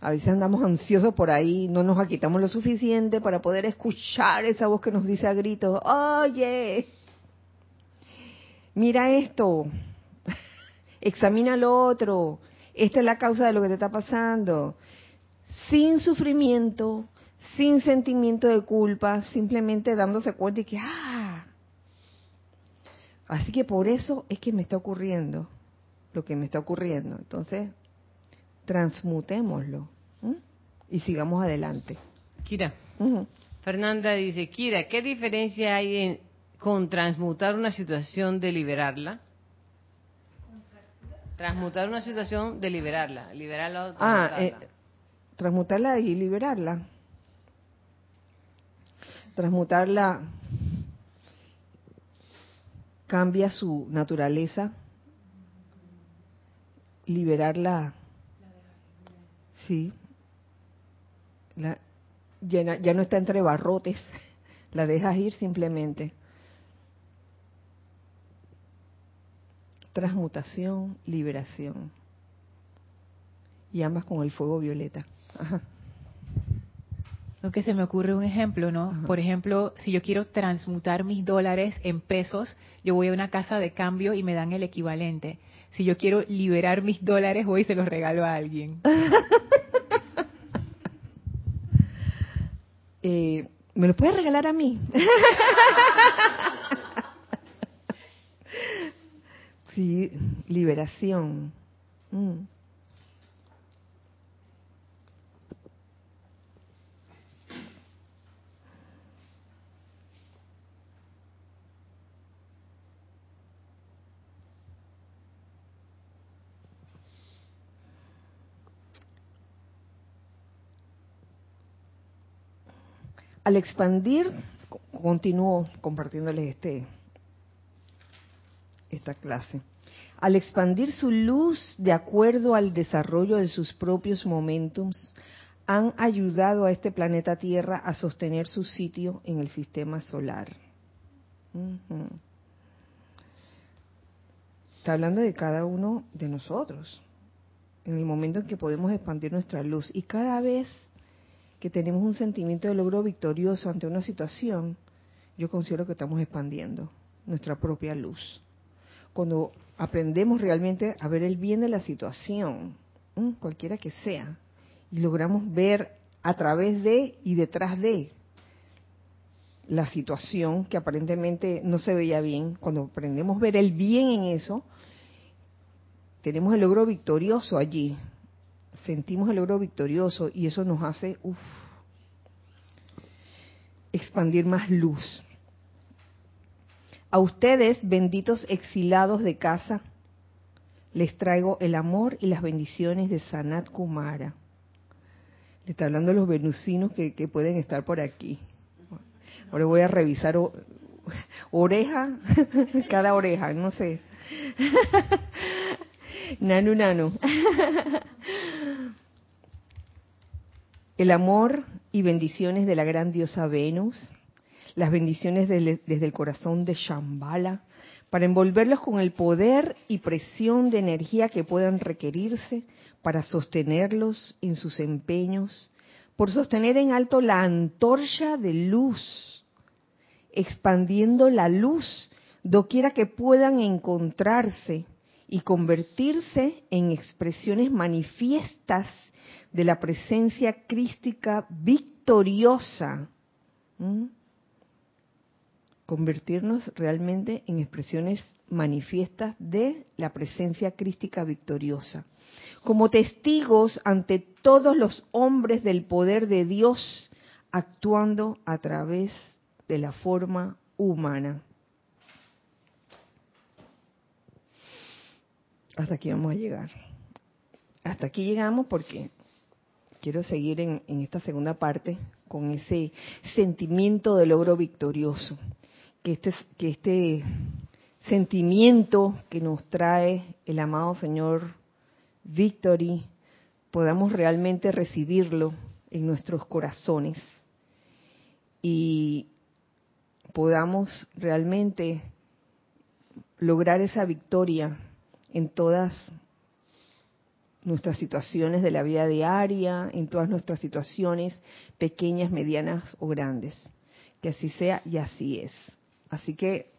a veces andamos ansiosos por ahí, no nos quitamos lo suficiente para poder escuchar esa voz que nos dice a gritos, oye, mira esto, examina lo otro, esta es la causa de lo que te está pasando, sin sufrimiento, sin sentimiento de culpa, simplemente dándose cuenta y que, ah, así que por eso es que me está ocurriendo lo que me está ocurriendo. Entonces, transmutémoslo y sigamos adelante. Kira. Fernanda dice, Kira, ¿qué diferencia hay en, con transmutar una situación de liberarla? Transmutar una situación de liberarla, liberarla Ah, eh, transmutarla y liberarla. Transmutarla cambia su naturaleza, liberarla, sí, la, ya, ya no está entre barrotes, la dejas ir simplemente. Transmutación, liberación. Y ambas con el fuego violeta. Ajá. Lo que se me ocurre un ejemplo, ¿no? Por ejemplo, si yo quiero transmutar mis dólares en pesos, yo voy a una casa de cambio y me dan el equivalente. Si yo quiero liberar mis dólares, voy y se los regalo a alguien. Eh, ¿Me lo puedes regalar a mí? sí, liberación. Mm. Al expandir, continúo compartiéndoles este, esta clase, al expandir su luz de acuerdo al desarrollo de sus propios momentums, han ayudado a este planeta Tierra a sostener su sitio en el sistema solar. Está hablando de cada uno de nosotros, en el momento en que podemos expandir nuestra luz. Y cada vez que tenemos un sentimiento de logro victorioso ante una situación, yo considero que estamos expandiendo nuestra propia luz. Cuando aprendemos realmente a ver el bien de la situación, cualquiera que sea, y logramos ver a través de y detrás de la situación que aparentemente no se veía bien, cuando aprendemos a ver el bien en eso, tenemos el logro victorioso allí, sentimos el logro victorioso y eso nos hace expandir más luz. A ustedes, benditos exilados de casa, les traigo el amor y las bendiciones de Sanat Kumara. Le está hablando de los venusinos que, pueden estar por aquí. Ahora voy a revisar oreja, cada oreja, no sé. Nanu, nanu. El amor y bendiciones de la gran diosa Venus, las bendiciones desde el corazón de Shambhala, para envolverlos con el poder y presión de energía que puedan requerirse para sostenerlos en sus empeños, por sostener en alto la antorcha de luz, expandiendo la luz doquiera que puedan encontrarse y convertirse en expresiones manifiestas de la presencia crística victoriosa. Convertirnos realmente en expresiones manifiestas de la presencia crística victoriosa. Como testigos ante todos los hombres del poder de Dios actuando a través de la forma humana. Hasta aquí vamos a llegar. Hasta aquí llegamos porque quiero seguir en, esta segunda parte con ese sentimiento de logro victorioso. Que este, que este sentimiento que nos trae el amado Señor Victory podamos realmente recibirlo en nuestros corazones y podamos realmente lograr esa victoria en todas nuestras situaciones de la vida diaria, en todas nuestras situaciones pequeñas, medianas o grandes. Que así sea y así es. Así que,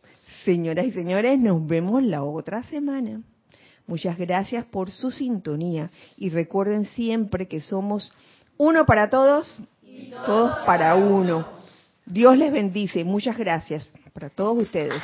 señoras y señores, nos vemos la otra semana. Muchas gracias por su sintonía y recuerden siempre que somos uno para todos, todos para uno. Dios les bendice. Muchas gracias para todos ustedes.